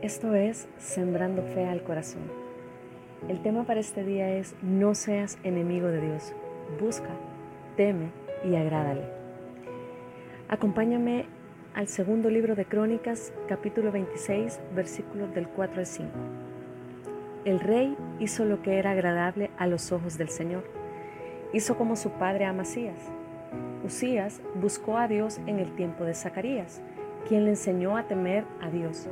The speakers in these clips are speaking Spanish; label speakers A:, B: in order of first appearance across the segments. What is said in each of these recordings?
A: Esto es Sembrando Fe al Corazón. El tema para este día es No seas enemigo de Dios. Busca, teme y agrádale. Acompáñame al segundo libro de Crónicas, capítulo 26, versículos del 4 al 5. El rey hizo lo que era agradable a los ojos del Señor. Hizo como su padre Amasías. Usías buscó a Dios en el tiempo de Zacarías, quien le enseñó a temer a Dios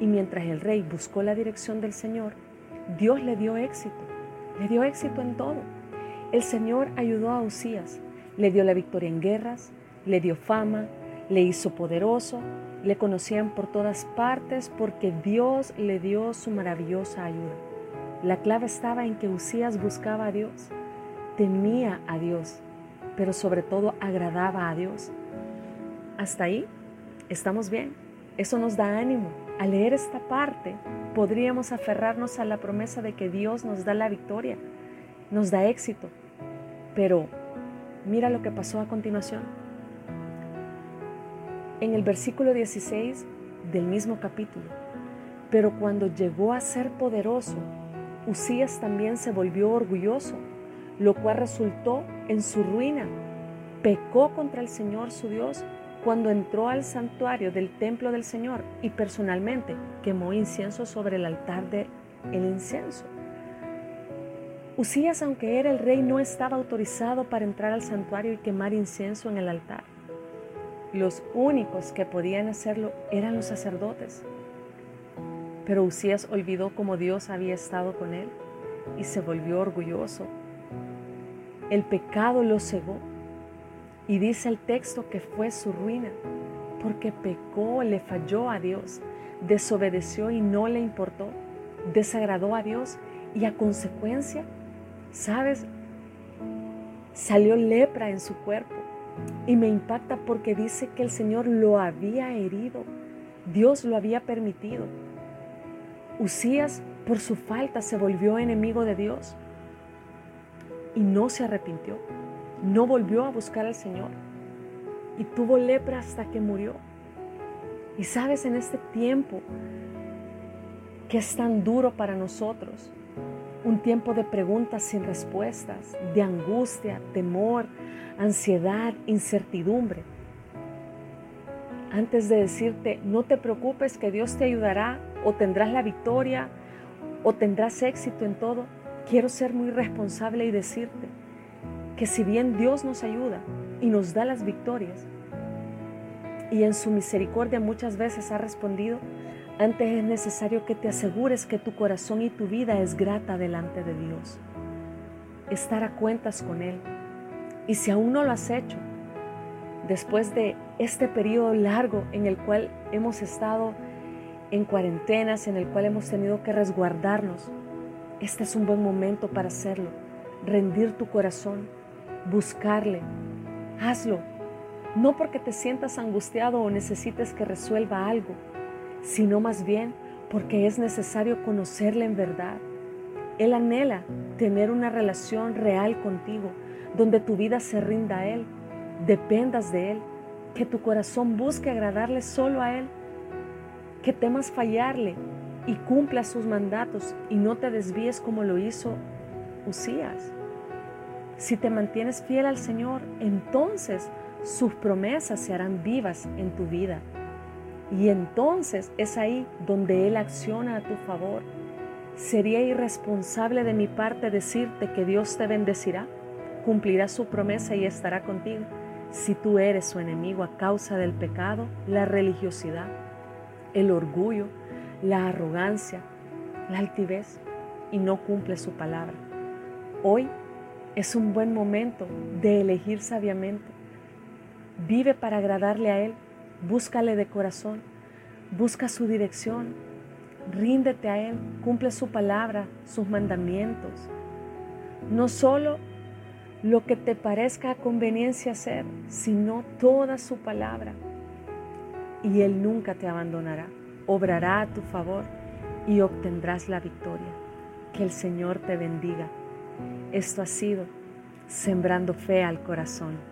A: y mientras el rey buscó la dirección del Señor, Dios le dio éxito, le dio éxito en todo. El Señor ayudó a Usías, le dio la victoria en guerras, le dio fama, le hizo poderoso, le conocían por todas partes porque Dios le dio su maravillosa ayuda. La clave estaba en que Usías buscaba a Dios, temía a Dios, pero sobre todo agradaba a Dios. Hasta ahí estamos bien. Eso nos da ánimo, al leer esta parte, podríamos aferrarnos a la promesa de que Dios nos da la victoria, nos da éxito. Pero mira lo que pasó a continuación. En el versículo 16 del mismo capítulo, pero cuando llegó a ser poderoso, Usías también se volvió orgulloso, lo cual resultó en su ruina. Pecó contra el Señor su Dios cuando entró al santuario del templo del Señor y personalmente quemó incienso sobre el altar del el incienso. Usías, aunque era el rey, no estaba autorizado para entrar al santuario y quemar incienso en el altar. Los únicos que podían hacerlo eran los sacerdotes. Pero Usías olvidó cómo Dios había estado con él y se volvió orgulloso. El pecado lo cegó y dice el texto que fue su ruina, porque pecó, le falló a Dios, desobedeció y no le importó, desagradó a Dios y a consecuencia, ¿sabes? Salió lepra en su cuerpo. Y me impacta porque dice que el Señor lo había herido, Dios lo había permitido. Usías por su falta se volvió enemigo de Dios y no se arrepintió no volvió a buscar al Señor y tuvo lepra hasta que murió. Y sabes, en este tiempo que es tan duro para nosotros, un tiempo de preguntas sin respuestas, de angustia, temor, ansiedad, incertidumbre. Antes de decirte, no te preocupes que Dios te ayudará o tendrás la victoria o tendrás éxito en todo, quiero ser muy responsable y decirte, que si bien Dios nos ayuda y nos da las victorias, y en su misericordia muchas veces ha respondido, antes es necesario que te asegures que tu corazón y tu vida es grata delante de Dios. Estar a cuentas con Él. Y si aún no lo has hecho, después de este periodo largo en el cual hemos estado en cuarentenas, en el cual hemos tenido que resguardarnos, este es un buen momento para hacerlo. Rendir tu corazón, buscarle. Hazlo, no porque te sientas angustiado o necesites que resuelva algo, sino más bien porque es necesario conocerle en verdad. Él anhela tener una relación real contigo, donde tu vida se rinda a Él, dependas de Él, que tu corazón busque agradarle solo a Él, que temas fallarle y cumpla sus mandatos y no te desvíes como lo hizo Usías. Si te mantienes fiel al Señor, entonces sus promesas se harán vivas en tu vida. Y entonces es ahí donde Él acciona a tu favor. ¿Sería irresponsable de mi parte decirte que Dios te bendecirá? Cumplirá su promesa y estará contigo si tú eres su enemigo a causa del pecado, la religiosidad, el orgullo, la arrogancia, la altivez y no cumple su palabra. Hoy es un buen momento de elegir sabiamente. Vive para agradarle a Él. Búscale de corazón. Busca su dirección. Ríndete a Él. Cumple su palabra, sus mandamientos. No solo lo que te parezca conveniencia hacer, sino toda su palabra. Y Él nunca te abandonará. Obrará a tu favor y obtendrás la victoria. Que el Señor te bendiga. Esto ha sido Sembrando Fe al Corazón.